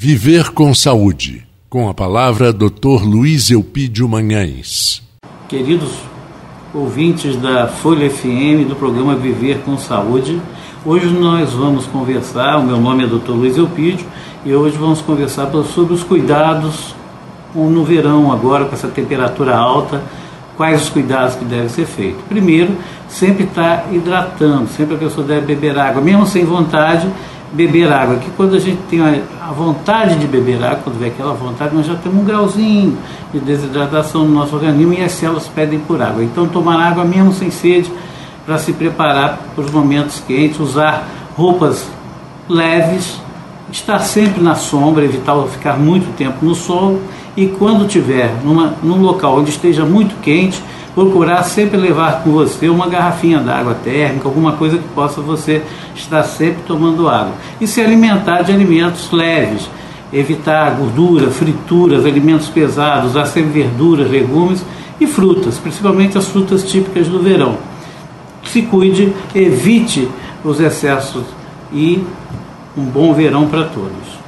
Viver com Saúde, com a palavra Dr. Luiz Eupídio Manhães. Queridos ouvintes da Folha FM do programa Viver com Saúde, hoje nós vamos conversar, o meu nome é Dr. Luiz Eupídio, e hoje vamos conversar sobre os cuidados no verão agora com essa temperatura alta, quais os cuidados que devem ser feitos. Primeiro, sempre estar tá hidratando, sempre a pessoa deve beber água, mesmo sem vontade, beber água. Que quando a gente tem a vontade de beber água, quando vê aquela vontade, nós já temos um grauzinho de desidratação no nosso organismo e as células pedem por água. Então, tomar água mesmo sem sede para se preparar para os momentos quentes, usar roupas leves, estar sempre na sombra, evitar ficar muito tempo no sol e quando tiver numa, num local onde esteja muito quente, procurar sempre levar com você uma garrafinha d'água térmica, alguma coisa que possa você estar sempre tomando água. E se alimentar de alimentos leves, evitar gordura, frituras, alimentos pesados, sempre verduras, legumes e frutas, principalmente as frutas típicas do verão. Se cuide, evite os excessos e um bom verão para todos.